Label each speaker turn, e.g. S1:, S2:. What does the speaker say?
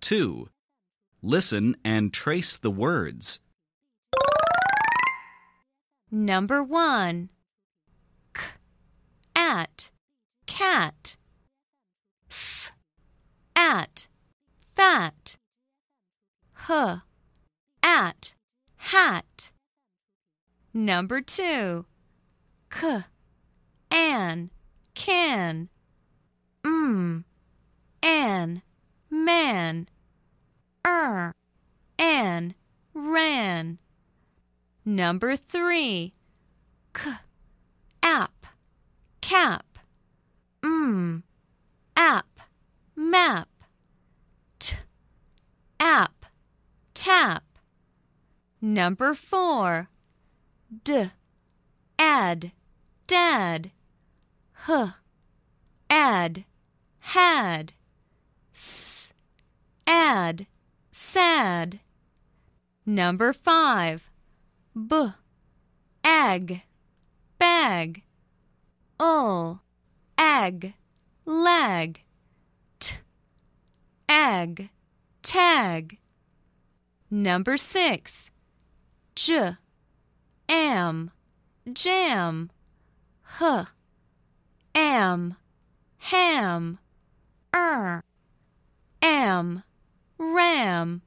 S1: 2. Listen and trace the words.
S2: Number 1. K. At. Cat. F. At. Fat. H. At. Hat. Number 2. K. An. Can. M. An. Man. Er. An. Ran. Number 3. K. App. Cap. M. App. Map. T. App. Tap. Number 4. D. Add. Dad. H. Add. Had. S. Add. Sad. Number 5. B. Ag. Bag. Ul. Ag. Lag. T. Ag. Tag. Number 6. J. Am. Jam. H. Am. Ham. Er. Am. Ram.